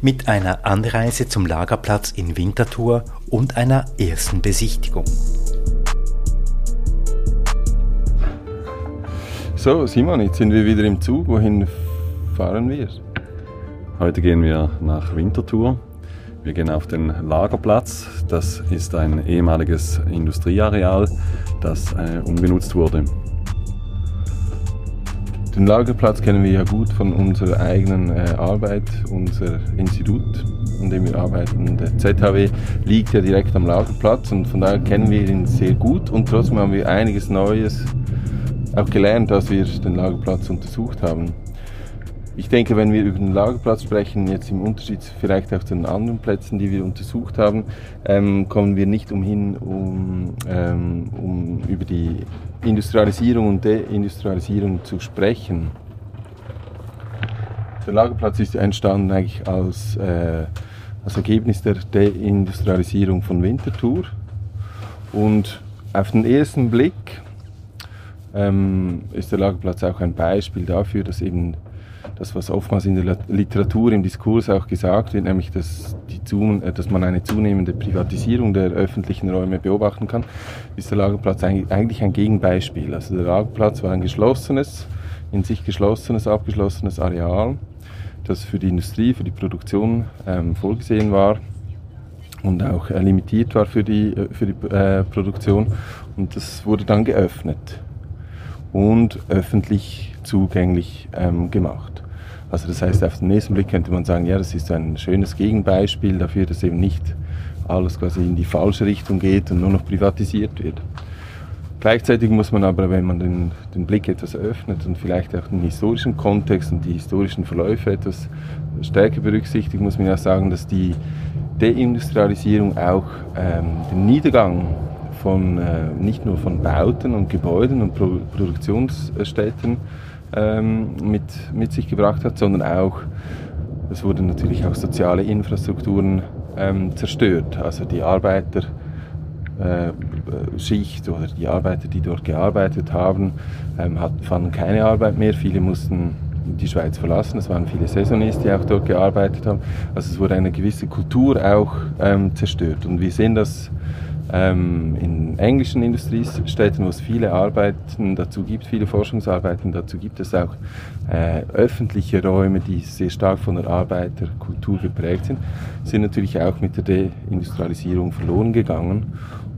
mit einer Anreise zum Lagerplatz in Winterthur und einer ersten Besichtigung. So, Simon, jetzt sind wir wieder im Zug. Wohin fahren wir? Heute gehen wir nach Winterthur. Wir gehen auf den Lagerplatz. Das ist ein ehemaliges Industrieareal, das äh, umgenutzt wurde. Den Lagerplatz kennen wir ja gut von unserer eigenen äh, Arbeit, unser Institut, an dem wir arbeiten. Der ZHW liegt ja direkt am Lagerplatz und von daher kennen wir ihn sehr gut und trotzdem haben wir einiges Neues auch gelernt, als wir den Lagerplatz untersucht haben. Ich denke, wenn wir über den Lagerplatz sprechen, jetzt im Unterschied vielleicht auch zu den anderen Plätzen, die wir untersucht haben, ähm, kommen wir nicht umhin, um, ähm, um über die Industrialisierung und Deindustrialisierung zu sprechen. Der Lagerplatz ist entstanden eigentlich als, äh, als Ergebnis der Deindustrialisierung von Winterthur und auf den ersten Blick ähm, ist der Lagerplatz auch ein Beispiel dafür, dass eben das, was oftmals in der Literatur, im Diskurs auch gesagt wird, nämlich dass, die, äh, dass man eine zunehmende Privatisierung der öffentlichen Räume beobachten kann, ist der Lagerplatz eigentlich ein Gegenbeispiel. Also der Lagerplatz war ein geschlossenes, in sich geschlossenes, abgeschlossenes Areal, das für die Industrie, für die Produktion ähm, vorgesehen war und auch äh, limitiert war für die, äh, für die äh, Produktion. Und das wurde dann geöffnet und öffentlich zugänglich ähm, gemacht. Also das heißt, auf den nächsten Blick könnte man sagen, ja, das ist ein schönes Gegenbeispiel dafür, dass eben nicht alles quasi in die falsche Richtung geht und nur noch privatisiert wird. Gleichzeitig muss man aber, wenn man den, den Blick etwas öffnet und vielleicht auch den historischen Kontext und die historischen Verläufe etwas stärker berücksichtigt, muss man ja sagen, dass die Deindustrialisierung auch ähm, den Niedergang von, äh, nicht nur von Bauten und Gebäuden und Pro Produktionsstätten ähm, mit, mit sich gebracht hat, sondern auch, es wurden natürlich auch soziale Infrastrukturen ähm, zerstört. Also die Arbeiterschicht äh, oder die Arbeiter, die dort gearbeitet haben, ähm, hat, fanden keine Arbeit mehr. Viele mussten die Schweiz verlassen. Es waren viele Saisoniers, die auch dort gearbeitet haben. Also es wurde eine gewisse Kultur auch ähm, zerstört. Und wir sehen das ähm, in englischen Industriestädten, wo es viele Arbeiten dazu gibt, viele Forschungsarbeiten dazu gibt es auch äh, öffentliche Räume, die sehr stark von der Arbeiterkultur geprägt sind, sind natürlich auch mit der Deindustrialisierung verloren gegangen.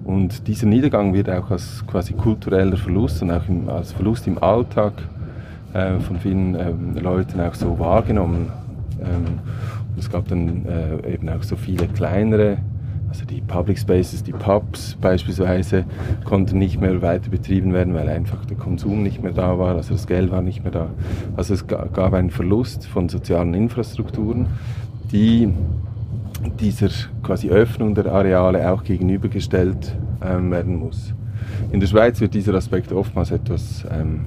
Und dieser Niedergang wird auch als quasi kultureller Verlust und auch im, als Verlust im Alltag äh, von vielen ähm, Leuten auch so wahrgenommen. Ähm, es gab dann äh, eben auch so viele kleinere also die Public Spaces, die Pubs beispielsweise, konnten nicht mehr weiter betrieben werden, weil einfach der Konsum nicht mehr da war, also das Geld war nicht mehr da. Also es gab einen Verlust von sozialen Infrastrukturen, die dieser quasi Öffnung der Areale auch gegenübergestellt ähm, werden muss. In der Schweiz wird dieser Aspekt oftmals etwas ähm,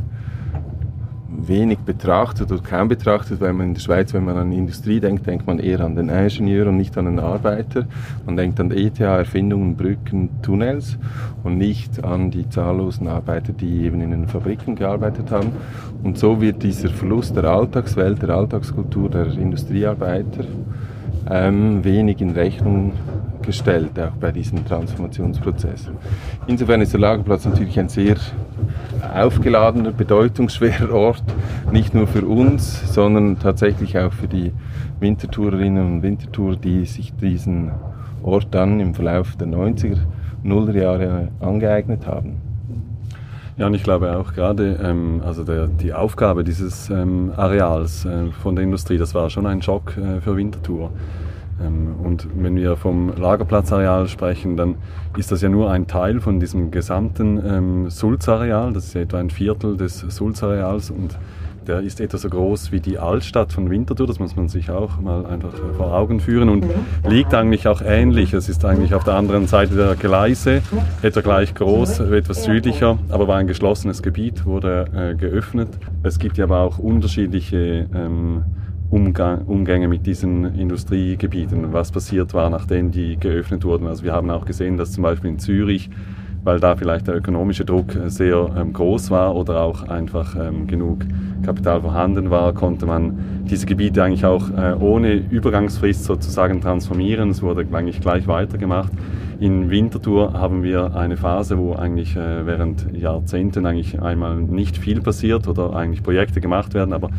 wenig betrachtet oder kaum betrachtet, weil man in der Schweiz, wenn man an Industrie denkt, denkt man eher an den Ingenieur und nicht an den Arbeiter. Man denkt an ETH, Erfindungen, Brücken, Tunnels und nicht an die zahllosen Arbeiter, die eben in den Fabriken gearbeitet haben. Und so wird dieser Verlust der Alltagswelt, der Alltagskultur der Industriearbeiter ähm, wenig in Rechnung gestellt, auch bei diesem Transformationsprozess. Insofern ist der Lagerplatz natürlich ein sehr aufgeladener, bedeutungsschwerer Ort, nicht nur für uns, sondern tatsächlich auch für die Wintertourerinnen und Wintertourer, die sich diesen Ort dann im Verlauf der 90er, 0er Jahre angeeignet haben. Ja, und ich glaube auch gerade, ähm, also der, die Aufgabe dieses ähm, Areals äh, von der Industrie, das war schon ein Schock äh, für Winterthur. Ähm, und wenn wir vom Lagerplatzareal sprechen, dann ist das ja nur ein Teil von diesem gesamten ähm, Sulzareal. Das ist etwa ein Viertel des Sulzareals und der ist etwa so groß wie die Altstadt von Winterthur, das muss man sich auch mal einfach vor Augen führen und liegt eigentlich auch ähnlich. Es ist eigentlich auf der anderen Seite der Gleise, etwa gleich groß, etwas südlicher, aber war ein geschlossenes Gebiet, wurde äh, geöffnet. Es gibt ja aber auch unterschiedliche ähm, Umgang, Umgänge mit diesen Industriegebieten. Was passiert war, nachdem die geöffnet wurden. Also wir haben auch gesehen, dass zum Beispiel in Zürich weil da vielleicht der ökonomische Druck sehr ähm, groß war oder auch einfach ähm, genug Kapital vorhanden war, konnte man diese Gebiete eigentlich auch äh, ohne Übergangsfrist sozusagen transformieren. Es wurde eigentlich gleich weitergemacht. In Winterthur haben wir eine Phase, wo eigentlich äh, während Jahrzehnten eigentlich einmal nicht viel passiert oder eigentlich Projekte gemacht werden, aber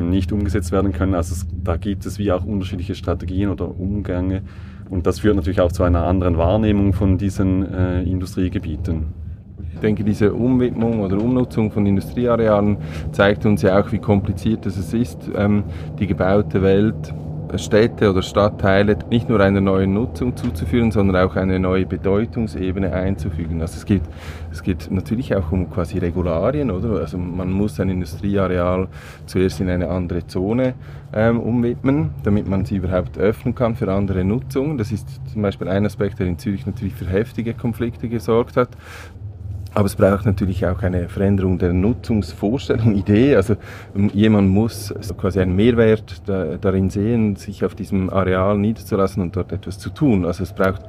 nicht umgesetzt werden können. Also es, da gibt es wie auch unterschiedliche Strategien oder Umgänge und das führt natürlich auch zu einer anderen Wahrnehmung von diesen äh, Industriegebieten. Ich denke, diese Umwidmung oder Umnutzung von Industriearealen zeigt uns ja auch, wie kompliziert es ist, ähm, die gebaute Welt Städte oder Stadtteile nicht nur einer neuen Nutzung zuzuführen, sondern auch eine neue Bedeutungsebene einzufügen. Also es geht, es geht natürlich auch um quasi Regularien, oder? Also man muss ein Industrieareal zuerst in eine andere Zone ähm, umwidmen, damit man sie überhaupt öffnen kann für andere Nutzungen. Das ist zum Beispiel ein Aspekt, der in Zürich natürlich für heftige Konflikte gesorgt hat. Aber es braucht natürlich auch eine Veränderung der Nutzungsvorstellung, Idee. Also ähm, jemand muss quasi einen Mehrwert da, darin sehen, sich auf diesem Areal niederzulassen und dort etwas zu tun. Also es braucht,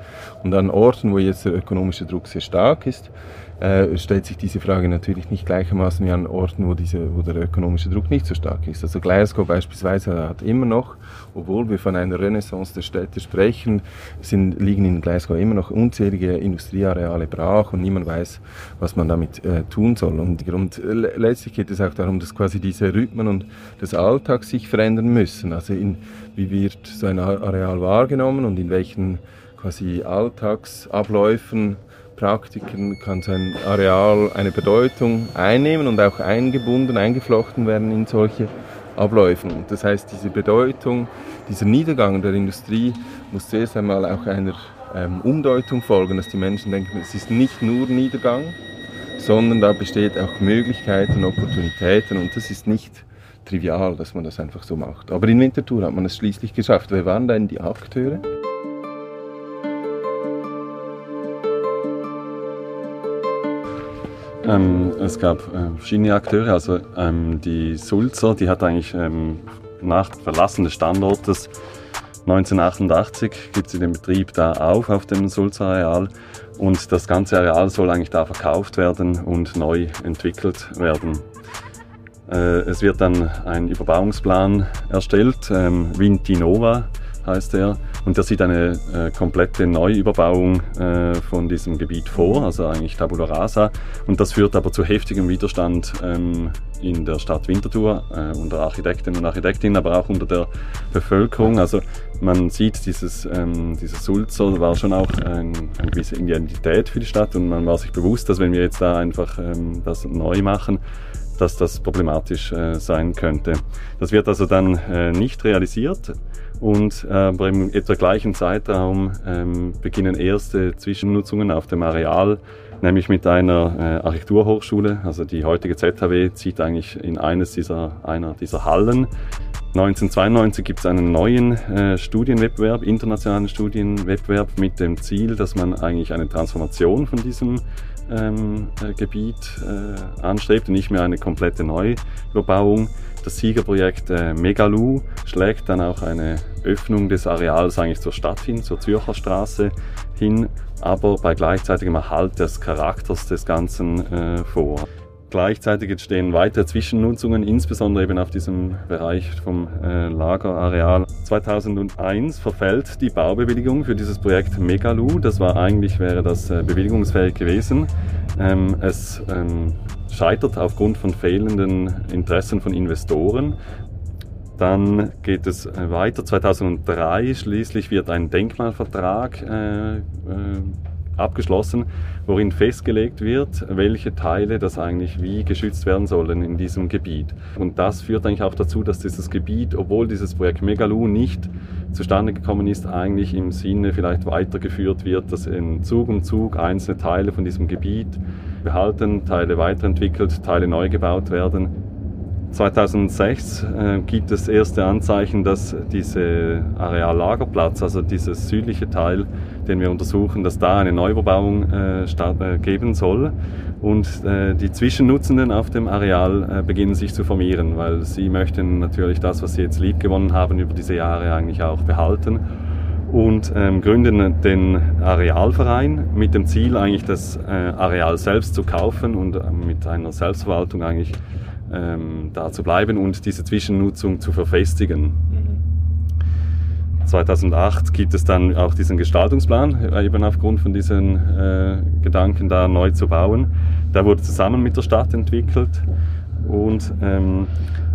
und an Orten, wo jetzt der ökonomische Druck sehr stark ist, äh, stellt sich diese Frage natürlich nicht gleichermaßen wie an Orten, wo, diese, wo der ökonomische Druck nicht so stark ist. Also Glasgow beispielsweise hat immer noch, obwohl wir von einer Renaissance der Städte sprechen, sind, liegen in Glasgow immer noch unzählige Industrieareale brach und niemand weiß, was man damit äh, tun soll. Und, und letztlich geht es auch darum, dass quasi diese Rhythmen und des Alltags sich verändern müssen. Also in, wie wird so ein Areal wahrgenommen und in welchen quasi Alltagsabläufen Praktiken kann sein Areal eine Bedeutung einnehmen und auch eingebunden, eingeflochten werden in solche Abläufe. Das heißt, diese Bedeutung, dieser Niedergang der Industrie muss zuerst einmal auch einer ähm, Umdeutung folgen, dass die Menschen denken, es ist nicht nur Niedergang, sondern da besteht auch Möglichkeiten, Opportunitäten und das ist nicht trivial, dass man das einfach so macht. Aber in Winterthur hat man es schließlich geschafft. Wer waren denn die Akteure? Ähm, es gab äh, verschiedene Akteure, also ähm, die Sulzer, die hat eigentlich ähm, nach Verlassen des Standortes 1988 gibt sie den Betrieb da auf, auf dem Sulzer Areal. Und das ganze Areal soll eigentlich da verkauft werden und neu entwickelt werden. Äh, es wird dann ein Überbauungsplan erstellt, ähm, Vintinova heißt er. Und der sieht eine äh, komplette Neuüberbauung äh, von diesem Gebiet vor, also eigentlich Tabula Rasa. Und das führt aber zu heftigem Widerstand ähm, in der Stadt Winterthur, äh, unter Architektinnen und Architektinnen, aber auch unter der Bevölkerung. Also man sieht, dieses, ähm, dieser Sulzer war schon auch ein, eine gewisse Identität für die Stadt und man war sich bewusst, dass wenn wir jetzt da einfach ähm, das neu machen, dass das problematisch äh, sein könnte. Das wird also dann äh, nicht realisiert und äh, im etwa gleichen Zeitraum ähm, beginnen erste Zwischennutzungen auf dem Areal, nämlich mit einer äh, Architekturhochschule. Also die heutige ZHW zieht eigentlich in eines dieser, einer dieser Hallen. 1992 gibt es einen neuen äh, Studienwettbewerb, internationalen Studienwettbewerb mit dem Ziel, dass man eigentlich eine Transformation von diesem ähm, äh, Gebiet äh, anstrebt und nicht mehr eine komplette Neubebauung. Das Siegerprojekt äh, Megaloo schlägt dann auch eine Öffnung des Areals eigentlich zur Stadt hin, zur Zürcher Straße hin, aber bei gleichzeitigem Erhalt des Charakters des Ganzen äh, vor. Gleichzeitig entstehen weitere Zwischennutzungen, insbesondere eben auf diesem Bereich vom äh, Lagerareal. 2001 verfällt die Baubewilligung für dieses Projekt Megaloo. Das war eigentlich, wäre das äh, bewilligungsfähig gewesen. Ähm, es ähm, scheitert aufgrund von fehlenden Interessen von Investoren. Dann geht es äh, weiter. 2003 schließlich wird ein Denkmalvertrag äh, äh, abgeschlossen, worin festgelegt wird, welche Teile das eigentlich wie geschützt werden sollen in diesem Gebiet. Und das führt eigentlich auch dazu, dass dieses Gebiet, obwohl dieses Projekt Megaloo nicht zustande gekommen ist, eigentlich im Sinne vielleicht weitergeführt wird, dass in Zug um Zug einzelne Teile von diesem Gebiet behalten, Teile weiterentwickelt, Teile neu gebaut werden. 2006 äh, gibt es erste Anzeichen, dass dieser Areallagerplatz, also dieses südliche Teil, den wir untersuchen, dass da eine Neubebauung äh, äh, geben soll. Und äh, die Zwischennutzenden auf dem Areal äh, beginnen sich zu formieren, weil sie möchten natürlich das, was sie jetzt liebgewonnen haben über diese Jahre eigentlich auch behalten und ähm, gründen den Arealverein mit dem Ziel eigentlich das äh, Areal selbst zu kaufen und äh, mit einer Selbstverwaltung eigentlich ähm, da zu bleiben und diese Zwischennutzung zu verfestigen. 2008 gibt es dann auch diesen Gestaltungsplan, eben aufgrund von diesen äh, Gedanken da neu zu bauen. Der wurde zusammen mit der Stadt entwickelt und ähm, äh,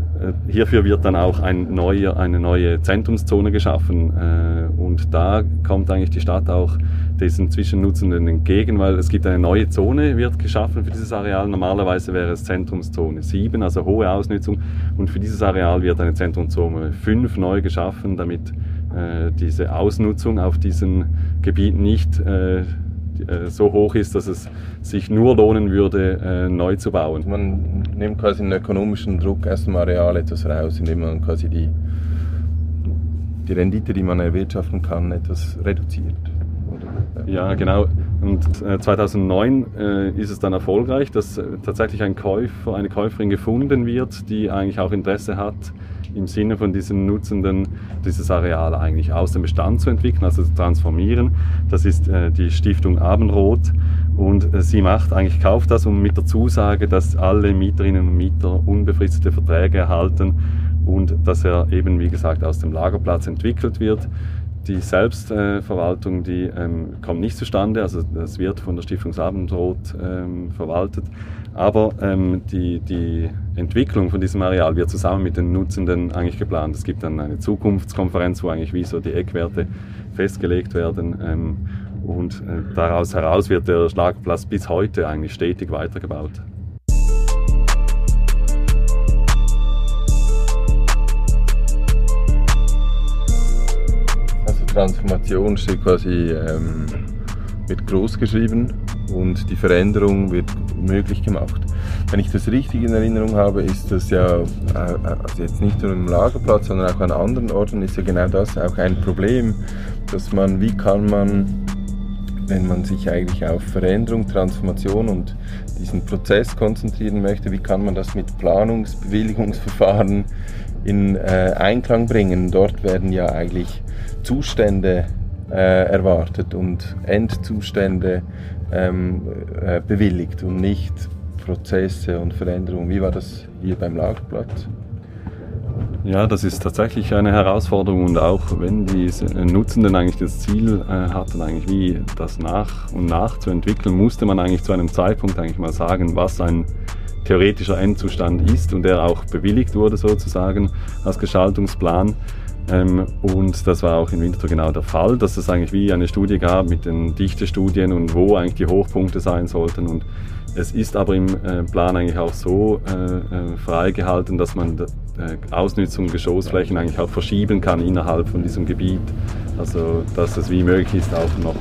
hierfür wird dann auch ein neue, eine neue Zentrumszone geschaffen äh, und da kommt eigentlich die Stadt auch diesen Zwischennutzenden entgegen, weil es gibt eine neue Zone, wird geschaffen für dieses Areal. Normalerweise wäre es Zentrumszone 7, also hohe Ausnutzung und für dieses Areal wird eine Zentrumszone 5 neu geschaffen, damit äh, diese Ausnutzung auf diesen Gebieten nicht äh, äh, so hoch ist, dass es sich nur lohnen würde, äh, neu zu bauen. Man nimmt quasi einen ökonomischen Druck aus dem Areal etwas raus, indem man quasi die, die Rendite, die man erwirtschaften kann, etwas reduziert. Ja, genau. Und 2009 äh, ist es dann erfolgreich, dass äh, tatsächlich ein Käufer, eine Käuferin gefunden wird, die eigentlich auch Interesse hat, im Sinne von diesen Nutzenden dieses Areal eigentlich aus dem Bestand zu entwickeln, also zu transformieren. Das ist äh, die Stiftung Abendrot und äh, sie macht eigentlich, kauft das und mit der Zusage, dass alle Mieterinnen und Mieter unbefristete Verträge erhalten und dass er eben, wie gesagt, aus dem Lagerplatz entwickelt wird. Die Selbstverwaltung, die ähm, kommt nicht zustande, also das wird von der Stiftung Abendrot ähm, verwaltet. Aber ähm, die, die Entwicklung von diesem Areal wird zusammen mit den Nutzenden eigentlich geplant. Es gibt dann eine Zukunftskonferenz, wo eigentlich wie so die Eckwerte festgelegt werden. Ähm, und äh, daraus heraus wird der Schlagplatz bis heute eigentlich stetig weitergebaut. Transformation steht quasi ähm, mit groß geschrieben und die Veränderung wird möglich gemacht. Wenn ich das richtig in Erinnerung habe, ist das ja äh, also jetzt nicht nur im Lagerplatz, sondern auch an anderen Orten ist ja genau das auch ein Problem, dass man, wie kann man, wenn man sich eigentlich auf Veränderung, Transformation und diesen Prozess konzentrieren möchte, wie kann man das mit Planungsbewilligungsverfahren in äh, Einklang bringen? Dort werden ja eigentlich Zustände äh, erwartet und Endzustände ähm, äh, bewilligt und nicht Prozesse und Veränderungen. Wie war das hier beim Lagerplatz? Ja, das ist tatsächlich eine Herausforderung und auch wenn die Nutzenden eigentlich das Ziel äh, hatten, eigentlich wie das nach und nach zu entwickeln, musste man eigentlich zu einem Zeitpunkt eigentlich mal sagen, was ein theoretischer Endzustand ist und der auch bewilligt wurde sozusagen als Gestaltungsplan. Ähm, und das war auch in Winterthur genau der Fall, dass es eigentlich wie eine Studie gab mit den Dichtestudien und wo eigentlich die Hochpunkte sein sollten. Und es ist aber im äh, Plan eigentlich auch so äh, äh, freigehalten, dass man Ausnutzung Geschossflächen eigentlich auch verschieben kann innerhalb von diesem Gebiet. Also dass es wie möglich ist, auch noch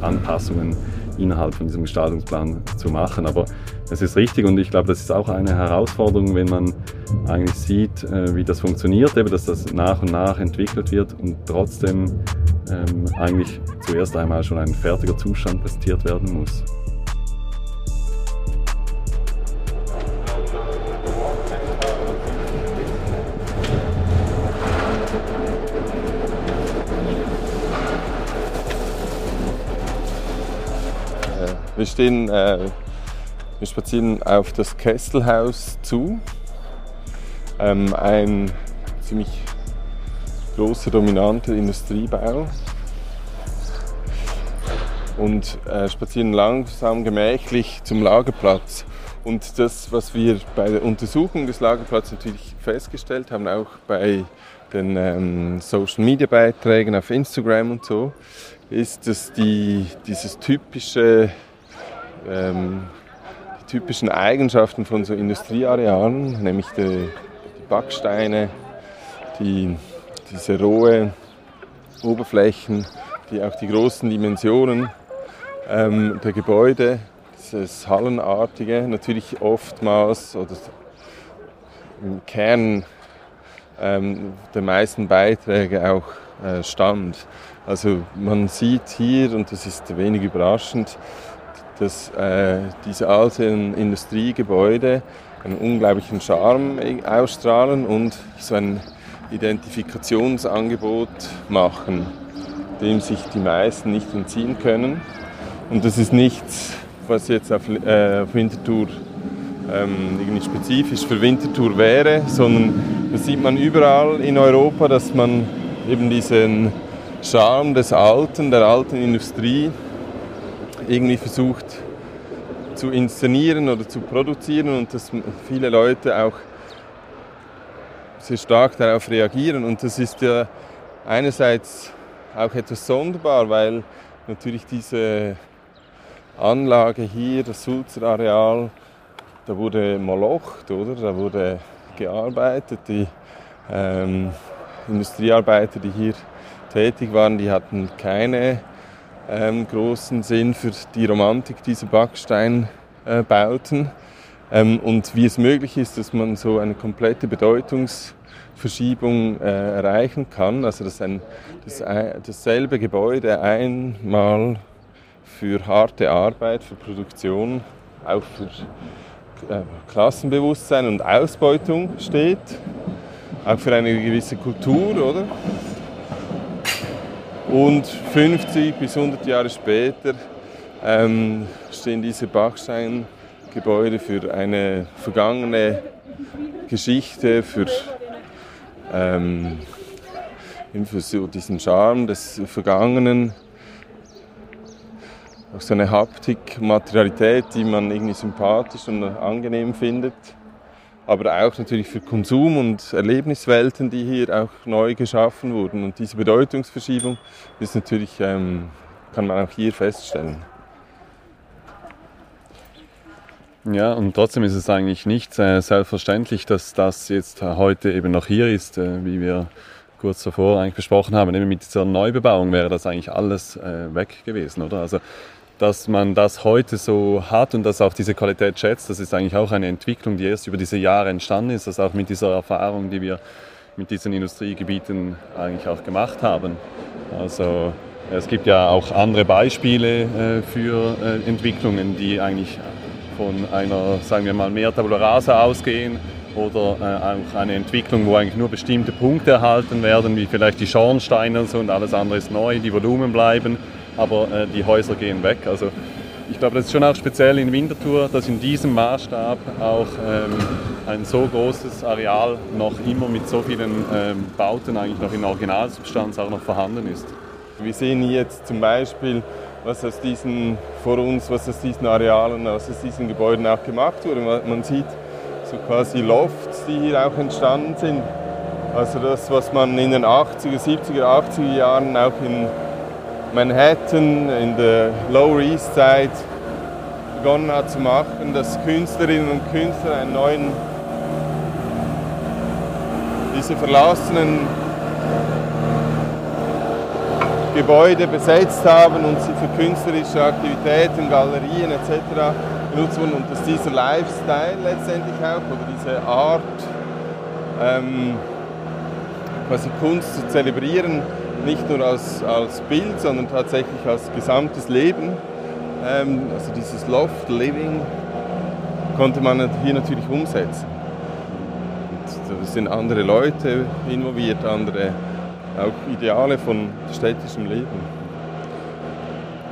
Anpassungen innerhalb von diesem Gestaltungsplan zu machen. Aber es ist richtig und ich glaube, das ist auch eine Herausforderung, wenn man eigentlich sieht, wie das funktioniert, eben, dass das nach und nach entwickelt wird und trotzdem ähm, eigentlich zuerst einmal schon ein fertiger Zustand präsentiert werden muss. Wir stehen, äh, wir spazieren auf das Kesselhaus zu. Ähm, ein ziemlich großer, dominanter Industriebau. Und äh, spazieren langsam gemächlich zum Lagerplatz. Und das, was wir bei der Untersuchung des Lagerplatzes natürlich festgestellt haben, auch bei den ähm, Social Media Beiträgen auf Instagram und so, ist, dass die, dieses typische ähm, die typischen Eigenschaften von so Industriearealen, nämlich die, die Backsteine, die, diese rohe Oberflächen, die auch die großen Dimensionen ähm, der Gebäude, dieses Hallenartige, natürlich oftmals oder im Kern ähm, der meisten Beiträge auch äh, stammt. Also man sieht hier, und das ist wenig überraschend, dass äh, diese alten Industriegebäude einen unglaublichen Charme ausstrahlen und so ein Identifikationsangebot machen, dem sich die meisten nicht entziehen können. Und das ist nichts, was jetzt auf, äh, auf Winterthur ähm, irgendwie spezifisch für Winterthur wäre, sondern das sieht man überall in Europa, dass man eben diesen Charme des Alten, der alten Industrie irgendwie versucht zu inszenieren oder zu produzieren und dass viele Leute auch sehr stark darauf reagieren. Und das ist ja einerseits auch etwas sonderbar, weil natürlich diese Anlage hier, das Sulzer Areal, da wurde molocht, oder? Da wurde gearbeitet. Die ähm, Industriearbeiter, die hier tätig waren, die hatten keine ähm, großen Sinn für die Romantik dieser Backsteinbauten. Äh, ähm, und wie es möglich ist, dass man so eine komplette Bedeutungsverschiebung äh, erreichen kann, also dass ein, das, dasselbe Gebäude einmal für harte Arbeit, für Produktion, auch für äh, Klassenbewusstsein und Ausbeutung steht, auch für eine gewisse Kultur, oder? Und 50 bis 100 Jahre später ähm, stehen diese Bachsteingebäude für eine vergangene Geschichte, für, ähm, für so diesen Charme des Vergangenen, auch so eine Haptik, Materialität, die man irgendwie sympathisch und angenehm findet aber auch natürlich für Konsum und Erlebniswelten, die hier auch neu geschaffen wurden. Und diese Bedeutungsverschiebung ist natürlich, ähm, kann man auch hier feststellen. Ja, und trotzdem ist es eigentlich nicht äh, selbstverständlich, dass das jetzt heute eben noch hier ist, äh, wie wir kurz davor eigentlich besprochen haben. Eben mit dieser Neubebauung wäre das eigentlich alles äh, weg gewesen, oder? Also dass man das heute so hat und dass auch diese Qualität schätzt, das ist eigentlich auch eine Entwicklung, die erst über diese Jahre entstanden ist, das auch mit dieser Erfahrung, die wir mit diesen Industriegebieten eigentlich auch gemacht haben. Also es gibt ja auch andere Beispiele äh, für äh, Entwicklungen, die eigentlich von einer, sagen wir mal, mehr Tabula Rasa ausgehen oder äh, auch eine Entwicklung, wo eigentlich nur bestimmte Punkte erhalten werden, wie vielleicht die Schornsteine und so und alles andere ist neu, die Volumen bleiben aber äh, die Häuser gehen weg. Also ich glaube, das ist schon auch speziell in Winterthur, dass in diesem Maßstab auch ähm, ein so großes Areal noch immer mit so vielen ähm, Bauten eigentlich noch in Originalsubstanz auch noch vorhanden ist. Wir sehen jetzt zum Beispiel, was aus diesen, vor uns, was aus diesen Arealen, was aus diesen Gebäuden auch gemacht wurde. Man sieht so quasi Lofts, die hier auch entstanden sind. Also das, was man in den 80er, 70er, 80er Jahren auch in Manhattan, in der Lower East Side begonnen hat zu machen, dass Künstlerinnen und Künstler einen neuen, diese verlassenen Gebäude besetzt haben und sie für künstlerische Aktivitäten, Galerien etc. genutzt wurden und dass dieser Lifestyle letztendlich auch oder diese Art, ähm, quasi Kunst zu zelebrieren, nicht nur als, als Bild, sondern tatsächlich als gesamtes Leben. Ähm, also dieses Loft Living konnte man hier natürlich umsetzen. Und da sind andere Leute involviert, andere auch Ideale von städtischem Leben.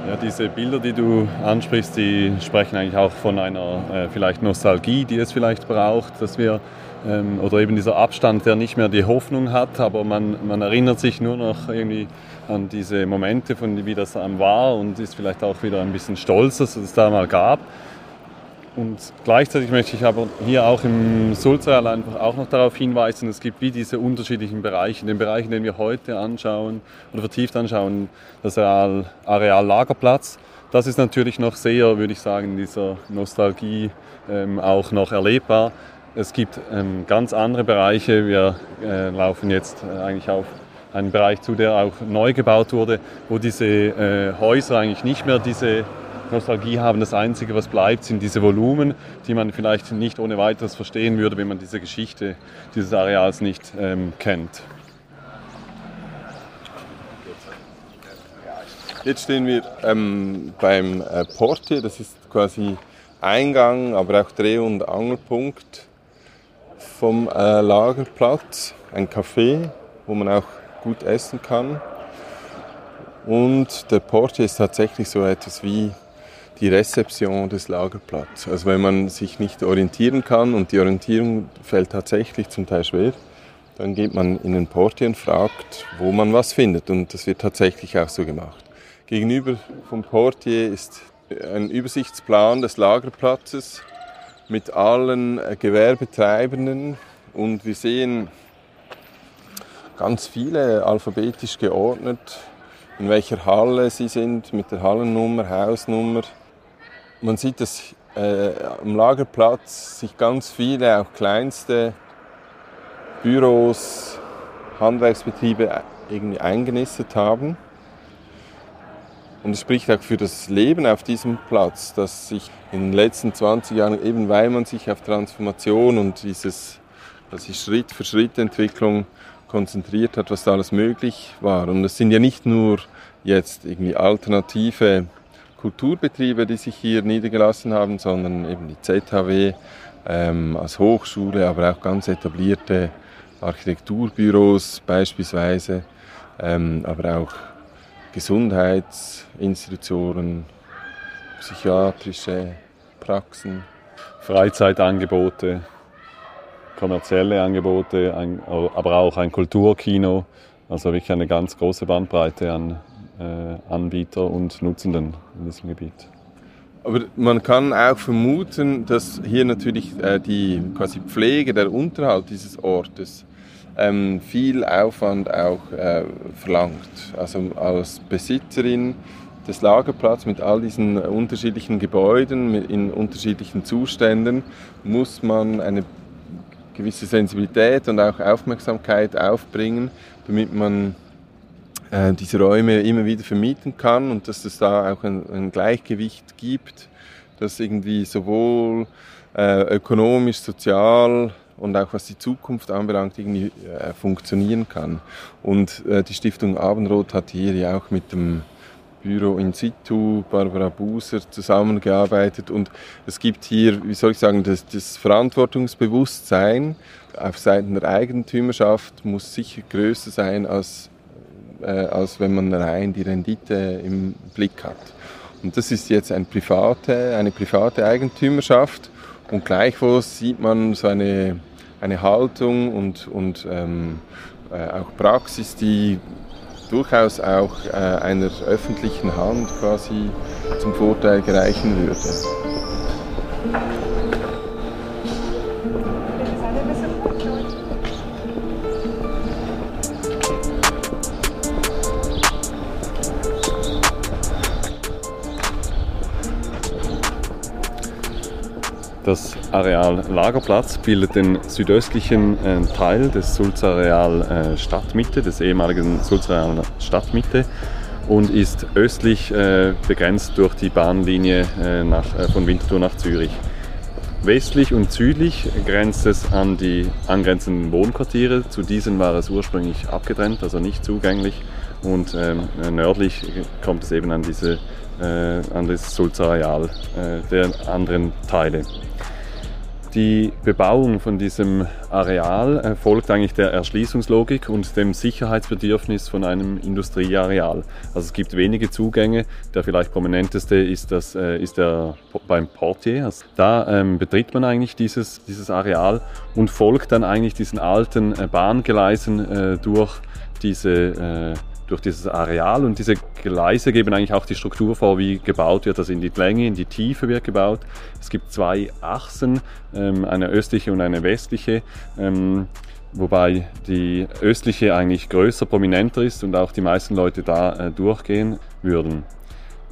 Ja, diese Bilder, die du ansprichst, die sprechen eigentlich auch von einer äh, vielleicht Nostalgie, die es vielleicht braucht, dass wir ähm, oder eben dieser Abstand, der nicht mehr die Hoffnung hat, aber man, man erinnert sich nur noch irgendwie an diese Momente, von wie das war und ist vielleicht auch wieder ein bisschen stolz, dass es da mal gab. Und gleichzeitig möchte ich aber hier auch im Sulzreal einfach auch noch darauf hinweisen, es gibt wie diese unterschiedlichen Bereiche. Den Bereich, den wir heute anschauen oder vertieft anschauen, das Areal, Areal Lagerplatz, das ist natürlich noch sehr, würde ich sagen, in dieser Nostalgie ähm, auch noch erlebbar. Es gibt ähm, ganz andere Bereiche. Wir äh, laufen jetzt äh, eigentlich auf einen Bereich zu, der auch neu gebaut wurde, wo diese äh, Häuser eigentlich nicht mehr diese Nostalgie haben. Das Einzige, was bleibt, sind diese Volumen, die man vielleicht nicht ohne weiteres verstehen würde, wenn man diese Geschichte dieses Areals nicht ähm, kennt. Jetzt stehen wir ähm, beim äh, Portier, das ist quasi Eingang, aber auch Dreh- und Angelpunkt vom äh, Lagerplatz. Ein Café, wo man auch gut essen kann. Und der Portier ist tatsächlich so etwas wie die Rezeption des Lagerplatzes. Also wenn man sich nicht orientieren kann und die Orientierung fällt tatsächlich zum Teil schwer, dann geht man in den Portier und fragt, wo man was findet. Und das wird tatsächlich auch so gemacht. Gegenüber vom Portier ist ein Übersichtsplan des Lagerplatzes mit allen äh, Gewerbetreibenden und wir sehen ganz viele alphabetisch geordnet, in welcher Halle sie sind, mit der Hallennummer, Hausnummer. Man sieht, dass äh, am Lagerplatz sich ganz viele, auch kleinste Büros, Handwerksbetriebe äh, irgendwie eingenistet haben. Und es spricht auch für das Leben auf diesem Platz, dass sich in den letzten 20 Jahren, eben weil man sich auf Transformation und dieses also Schritt für Schritt Entwicklung konzentriert hat, was da alles möglich war. Und es sind ja nicht nur jetzt irgendwie alternative Kulturbetriebe, die sich hier niedergelassen haben, sondern eben die ZHW ähm, als Hochschule, aber auch ganz etablierte Architekturbüros beispielsweise, ähm, aber auch Gesundheitsinstitutionen, psychiatrische Praxen. Freizeitangebote, kommerzielle Angebote, aber auch ein Kulturkino. Also wirklich eine ganz große Bandbreite an äh, Anbieter und Nutzenden in diesem Gebiet. Aber man kann auch vermuten, dass hier natürlich äh, die quasi Pflege, der Unterhalt dieses Ortes ähm, viel Aufwand auch äh, verlangt. Also als Besitzerin des Lagerplatzes mit all diesen unterschiedlichen Gebäuden in unterschiedlichen Zuständen muss man eine gewisse Sensibilität und auch Aufmerksamkeit aufbringen, damit man äh, diese Räume immer wieder vermieten kann und dass es da auch ein, ein Gleichgewicht gibt, das irgendwie sowohl äh, ökonomisch, sozial und auch was die Zukunft anbelangt, irgendwie äh, funktionieren kann. Und äh, die Stiftung Abendrot hat hier ja auch mit dem Büro in situ, Barbara Buser, zusammengearbeitet und es gibt hier, wie soll ich sagen, das, das Verantwortungsbewusstsein auf Seiten der Eigentümerschaft muss sicher größer sein, als, äh, als wenn man rein die Rendite im Blick hat. Und das ist jetzt ein private, eine private Eigentümerschaft und gleichwohl sieht man so eine, eine Haltung und, und ähm, äh, auch Praxis, die durchaus auch äh, einer öffentlichen Hand quasi zum Vorteil gereichen würde. Das Areal Lagerplatz bildet den südöstlichen äh, Teil des Sulzareal äh, Stadtmitte, des ehemaligen Sulzareal Stadtmitte und ist östlich äh, begrenzt durch die Bahnlinie nach, von Winterthur nach Zürich. Westlich und südlich grenzt es an die angrenzenden Wohnquartiere. Zu diesen war es ursprünglich abgetrennt, also nicht zugänglich. Und ähm, nördlich kommt es eben an, diese, an das Sulzareal der anderen Teile. Die Bebauung von diesem Areal äh, folgt eigentlich der Erschließungslogik und dem Sicherheitsbedürfnis von einem Industrieareal. Also es gibt wenige Zugänge. Der vielleicht prominenteste ist, das, äh, ist der beim Portier. Also da ähm, betritt man eigentlich dieses, dieses Areal und folgt dann eigentlich diesen alten äh, Bahngeleisen äh, durch diese äh, durch dieses Areal und diese Gleise geben eigentlich auch die Struktur vor, wie gebaut wird. Also in die Länge, in die Tiefe wird gebaut. Es gibt zwei Achsen, ähm, eine östliche und eine westliche. Ähm, wobei die östliche eigentlich größer, prominenter ist und auch die meisten Leute da äh, durchgehen würden.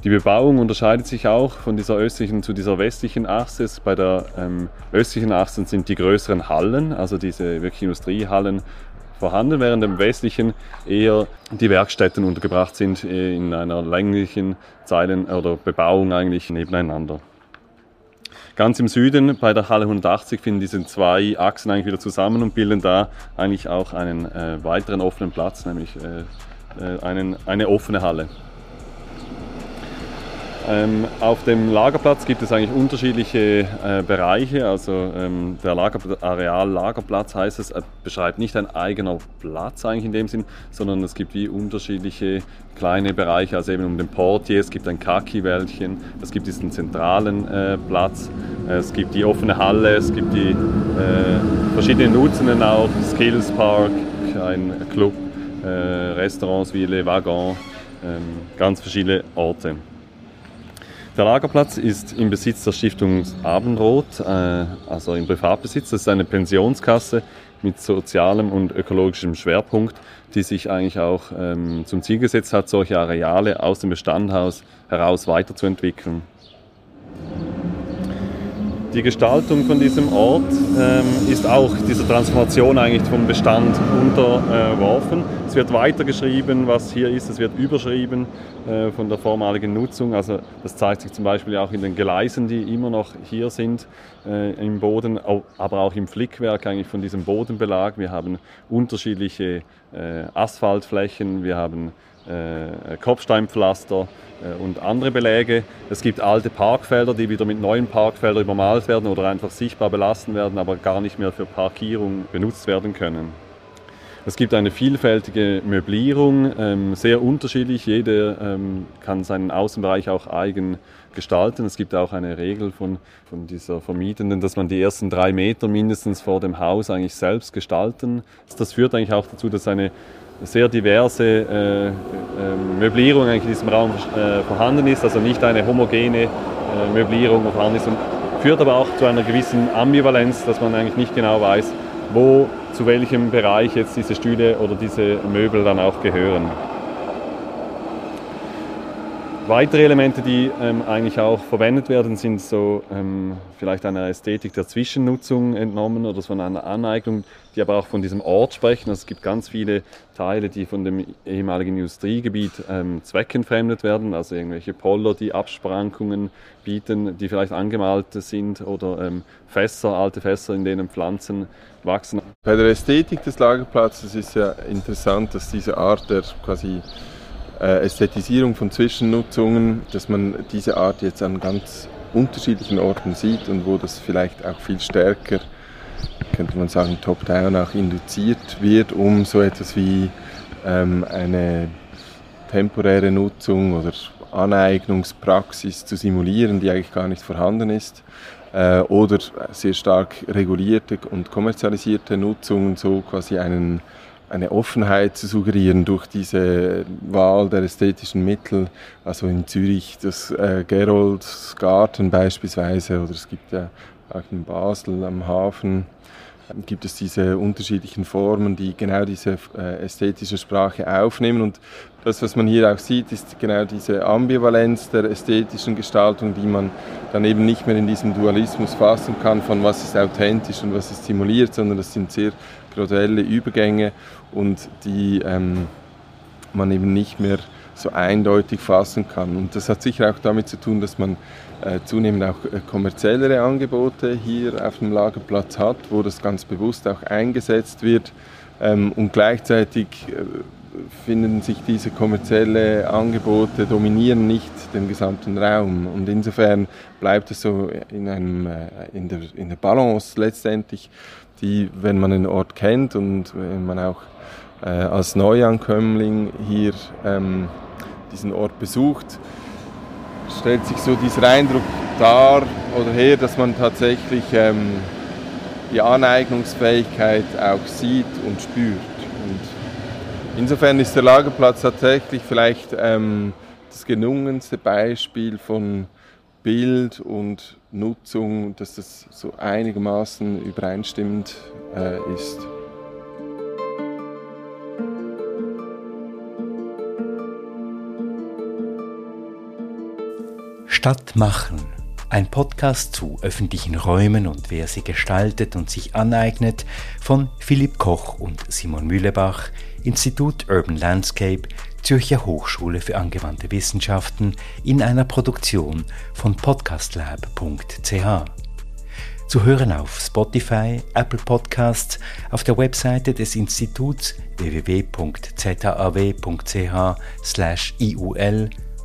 Die Bebauung unterscheidet sich auch von dieser östlichen zu dieser westlichen Achse. Bei der ähm, östlichen Achse sind die größeren Hallen, also diese wirklich Industriehallen vorhanden, während im westlichen eher die Werkstätten untergebracht sind äh, in einer länglichen Zeilen oder Bebauung eigentlich nebeneinander. Ganz im Süden bei der Halle 180 finden diese zwei Achsen eigentlich wieder zusammen und bilden da eigentlich auch einen äh, weiteren offenen Platz, nämlich äh, äh einen, eine offene Halle. Ähm, auf dem Lagerplatz gibt es eigentlich unterschiedliche äh, Bereiche. Also ähm, der Lager, Areal Lagerplatz heißt es, beschreibt nicht ein eigener Platz eigentlich in dem Sinn, sondern es gibt wie unterschiedliche kleine Bereiche, also eben um den Portier, es gibt ein Kaki-Wäldchen, es gibt diesen zentralen äh, Platz, es gibt die offene Halle, es gibt die äh, verschiedenen Nutzungen auch, Skills Park, ein Club, äh, Restaurants wie Le Wagon, ähm, ganz verschiedene Orte. Der Lagerplatz ist im Besitz der Stiftung Abendrot, äh, also im Privatbesitz. Das ist eine Pensionskasse mit sozialem und ökologischem Schwerpunkt, die sich eigentlich auch ähm, zum Ziel gesetzt hat, solche Areale aus dem Bestandhaus heraus weiterzuentwickeln. Die Gestaltung von diesem Ort ähm, ist auch dieser Transformation eigentlich vom Bestand unterworfen. Es wird weitergeschrieben, was hier ist, es wird überschrieben äh, von der vormaligen Nutzung. Also das zeigt sich zum Beispiel auch in den Gleisen, die immer noch hier sind äh, im Boden, aber auch im Flickwerk eigentlich von diesem Bodenbelag. Wir haben unterschiedliche äh, Asphaltflächen, wir haben äh, Kopfsteinpflaster äh, und andere Beläge. Es gibt alte Parkfelder, die wieder mit neuen Parkfeldern übermalt werden oder einfach sichtbar belassen werden, aber gar nicht mehr für Parkierung benutzt werden können. Es gibt eine vielfältige Möblierung, ähm, sehr unterschiedlich. Jeder ähm, kann seinen Außenbereich auch eigen gestalten. Es gibt auch eine Regel von, von dieser Vermietenden, dass man die ersten drei Meter mindestens vor dem Haus eigentlich selbst gestalten. Das führt eigentlich auch dazu, dass eine sehr diverse äh, äh, Möblierung eigentlich in diesem Raum äh, vorhanden ist, also nicht eine homogene Möblierung vorhanden ist und führt aber auch zu einer gewissen Ambivalenz, dass man eigentlich nicht genau weiß, wo zu welchem Bereich jetzt diese Stühle oder diese Möbel dann auch gehören. Weitere Elemente, die ähm, eigentlich auch verwendet werden, sind so ähm, vielleicht einer Ästhetik der Zwischennutzung entnommen oder von einer Aneignung, die aber auch von diesem Ort sprechen. Also es gibt ganz viele Teile, die von dem ehemaligen Industriegebiet ähm, zweckentfremdet werden, also irgendwelche Poller, die Absprankungen bieten, die vielleicht angemalt sind oder ähm, Fässer, alte Fässer, in denen Pflanzen wachsen. Bei der Ästhetik des Lagerplatzes ist ja interessant, dass diese Art der quasi äh, Ästhetisierung von Zwischennutzungen, dass man diese Art jetzt an ganz unterschiedlichen Orten sieht und wo das vielleicht auch viel stärker, könnte man sagen, top-down auch induziert wird, um so etwas wie ähm, eine temporäre Nutzung oder Aneignungspraxis zu simulieren, die eigentlich gar nicht vorhanden ist, äh, oder sehr stark regulierte und kommerzialisierte Nutzungen so quasi einen eine Offenheit zu suggerieren durch diese Wahl der ästhetischen Mittel. Also in Zürich das äh, Gerolds Garten beispielsweise oder es gibt ja auch in Basel am Hafen ähm, gibt es diese unterschiedlichen Formen, die genau diese äh, ästhetische Sprache aufnehmen. Und das, was man hier auch sieht, ist genau diese Ambivalenz der ästhetischen Gestaltung, die man dann eben nicht mehr in diesem Dualismus fassen kann, von was ist authentisch und was ist simuliert, sondern das sind sehr graduelle Übergänge und die ähm, man eben nicht mehr so eindeutig fassen kann. Und das hat sicher auch damit zu tun, dass man äh, zunehmend auch äh, kommerziellere Angebote hier auf dem Lagerplatz hat, wo das ganz bewusst auch eingesetzt wird. Ähm, und gleichzeitig äh, finden sich diese kommerziellen Angebote dominieren nicht den gesamten Raum. Und insofern bleibt es so in, einem, äh, in, der, in der Balance letztendlich, die, wenn man den Ort kennt und wenn man auch äh, als Neuankömmling hier ähm, diesen Ort besucht, stellt sich so dieser Eindruck dar oder her, dass man tatsächlich ähm, die Aneignungsfähigkeit auch sieht und spürt. Und insofern ist der Lagerplatz tatsächlich vielleicht ähm, das gelungenste Beispiel von Bild und Nutzung, dass das so einigermaßen übereinstimmend äh, ist. Stadt machen. Ein Podcast zu öffentlichen Räumen und wer sie gestaltet und sich aneignet von Philipp Koch und Simon Mühlebach, Institut Urban Landscape, Zürcher Hochschule für angewandte Wissenschaften in einer Produktion von podcastlab.ch. Zu hören auf Spotify, Apple Podcasts, auf der Webseite des Instituts www.zaw.ch/iul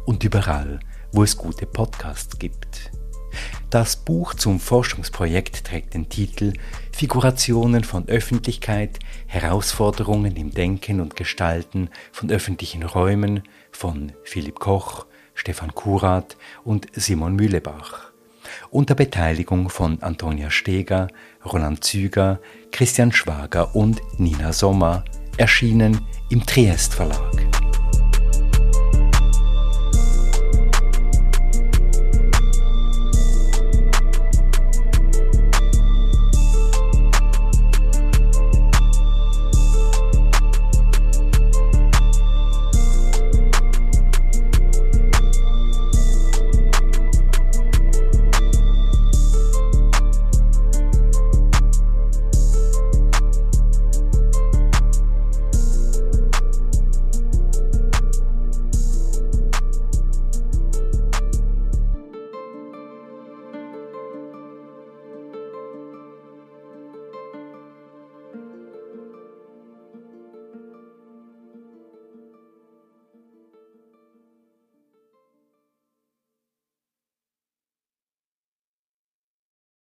und überall, wo es gute Podcasts gibt. Das Buch zum Forschungsprojekt trägt den Titel Figurationen von Öffentlichkeit, Herausforderungen im Denken und Gestalten von öffentlichen Räumen von Philipp Koch, Stefan Kurat und Simon Mühlebach. Unter Beteiligung von Antonia Steger, Roland Züger, Christian Schwager und Nina Sommer, erschienen im Triest Verlag.